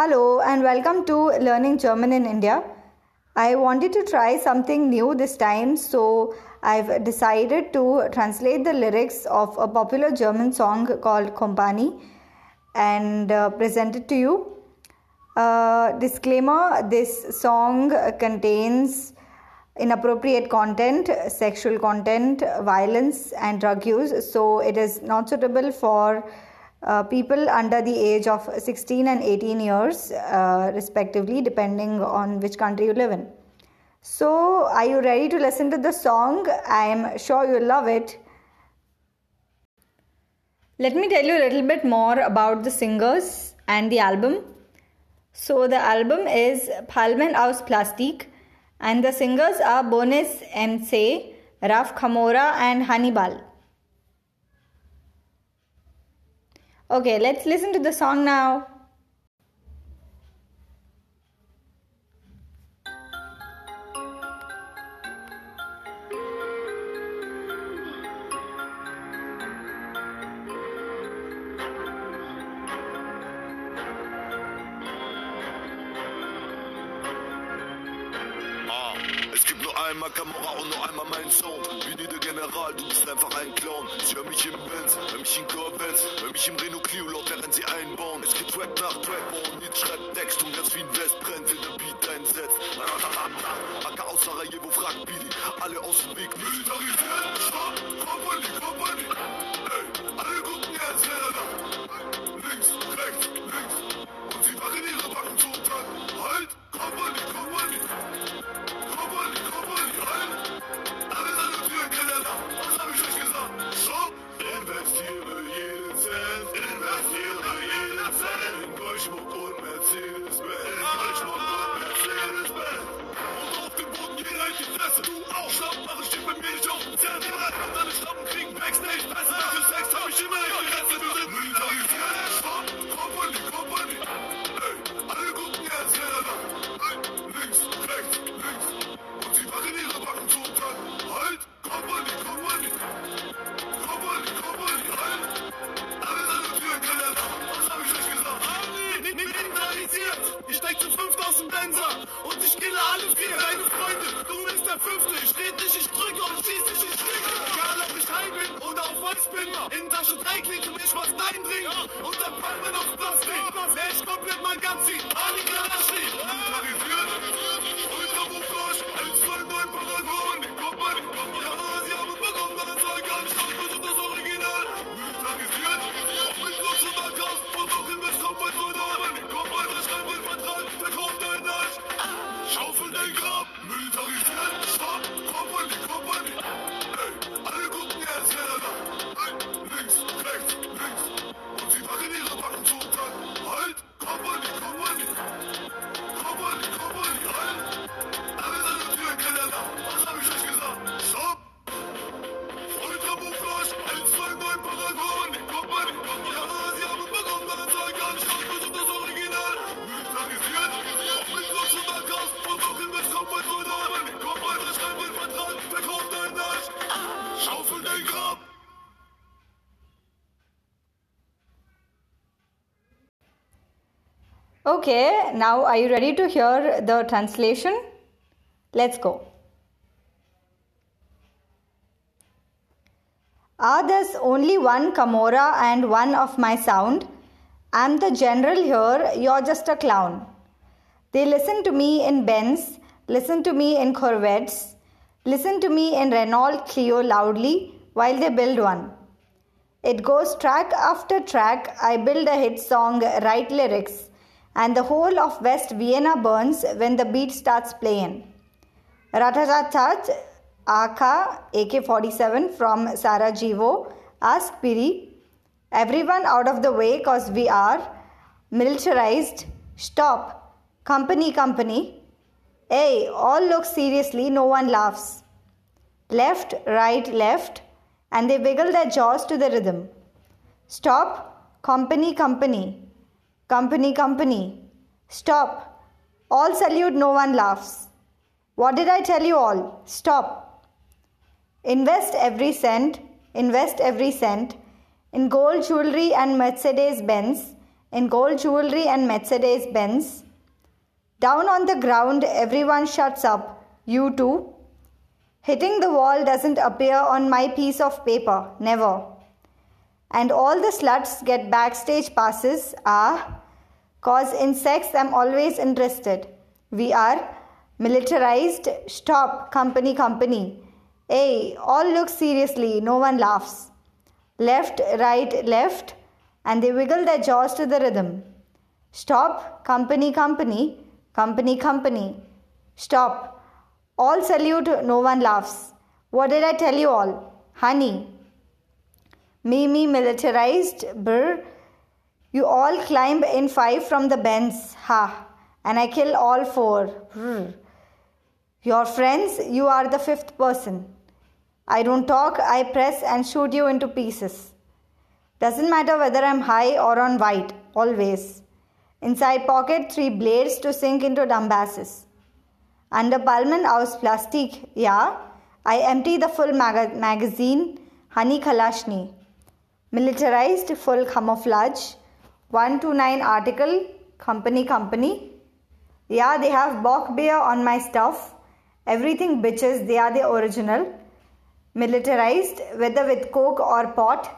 Hello and welcome to Learning German in India. I wanted to try something new this time, so I've decided to translate the lyrics of a popular German song called Kompanie and uh, present it to you. Uh, disclaimer this song contains inappropriate content, sexual content, violence, and drug use, so it is not suitable for uh, people under the age of 16 and 18 years, uh, respectively, depending on which country you live in. So, are you ready to listen to the song? I am sure you'll love it. Let me tell you a little bit more about the singers and the album. So, the album is Palmen aus Plastik, and the singers are Bonez MC, Raf Camora, and Hanybal. Okay, let's listen to the song now. einmal Camora und nur einmal. General, du bist einfach ein Clown. Ich hör mich im Benz, hör mich in Corvettes, hör mich im Renault Clio laut, während sie einbauen. Es gibt Track nach Track und jetzt schreibt Text und ganz wie ein West brennt, wenn der Beat einsetzt. Acker aus Sarajevo, fragt Billy, alle aus dem Weg. Militarisiert, stopp, Kompanie, Kompanie. Ey, alle gucken jetzt, wer da Links, rechts, links. Zu fünft aus dem Benzer. Und ich kille alle vier deine Freunde. Du bist der Fünfte. Ich red dich, ich drücke und schieß dich, ich schicke. Egal ob ich high bin oder auf Weiß. In Tasche 3 klingt und ich was dein Ding. Und dann Palmen auf Plastik. Wär ich komplett mein Ganzi. Okay, now are you ready to hear the translation? Let's go. Are there's only one Camora and one of my sound? I'm the general here, you're just a clown. They listen to me in Benz, listen to me in Corvettes, listen to me in Renault Clio loudly while they build one. It goes track after track, I build a hit song, write lyrics, and the whole of West Vienna burns when the beat starts playing. Ratatatat, Aka, AK 47 from Sarajevo, ask Piri, everyone out of the way cause we are militarized. Stop, company, company. Hey, all look seriously, no one laughs. Left, right, left, and they wiggle their jaws to the rhythm. Stop, company, company. Company, company. Stop. All salute, no one laughs. What did I tell you all? Stop. Invest every cent, invest every cent in gold jewelry and Mercedes Benz, in gold jewelry and Mercedes Benz. Down on the ground, everyone shuts up. You too. Hitting the wall doesn't appear on my piece of paper, never. And all the sluts get backstage passes, ah, cause in sex I'm always interested. We are militarized, stop, company, company. Hey, all look seriously, no one laughs. Left, right, left, and they wiggle their jaws to the rhythm. Stop, company, company, company, company. Stop. All salute, no one laughs. What did I tell you all? Honey. Me, me, militarized, brr. You all climb in five from the Benz, ha, and I kill all four. Brr. Your friends, you are the fifth person. I don't talk, I press and shoot you into pieces. Doesn't matter whether I'm high or on white, always. Inside pocket, three blades to sink into dumbasses. Under Palmen aus Plastik, yeah. I empty the full mag- magazine, Honey Kalashni. Militarized full camouflage. 129 article, company, company. Yeah, they have Bock beer on my stuff. Everything bitches, they are the original. Militarized, whether with coke or pot.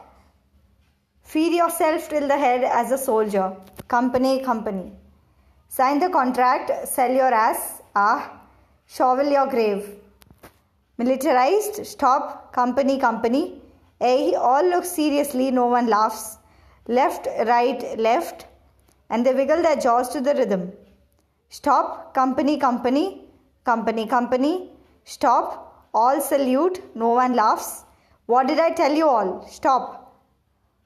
Feed yourself till the head as a soldier. Company, company. Sign the contract, sell your ass. Ah, shovel your grave. Militarized, stop, company, company. Eh, all look seriously, no one laughs. Left, right, left. And they wiggle their jaws to the rhythm. Stop, company, company, company, company. Stop, all salute, no one laughs. What did I tell you all? Stop.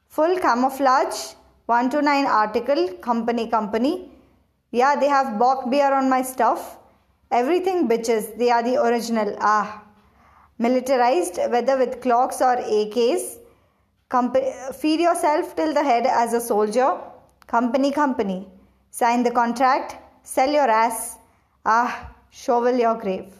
Full camouflage, 1 to 9 article, company, company. Yeah, they have Bock beer on my stuff. Everything bitches, they are the original. Ah. Militarized, whether with clocks or AKs. Feed yourself till the head as a soldier. Company, company. Sign the contract, sell your ass. Ah, shovel your grave.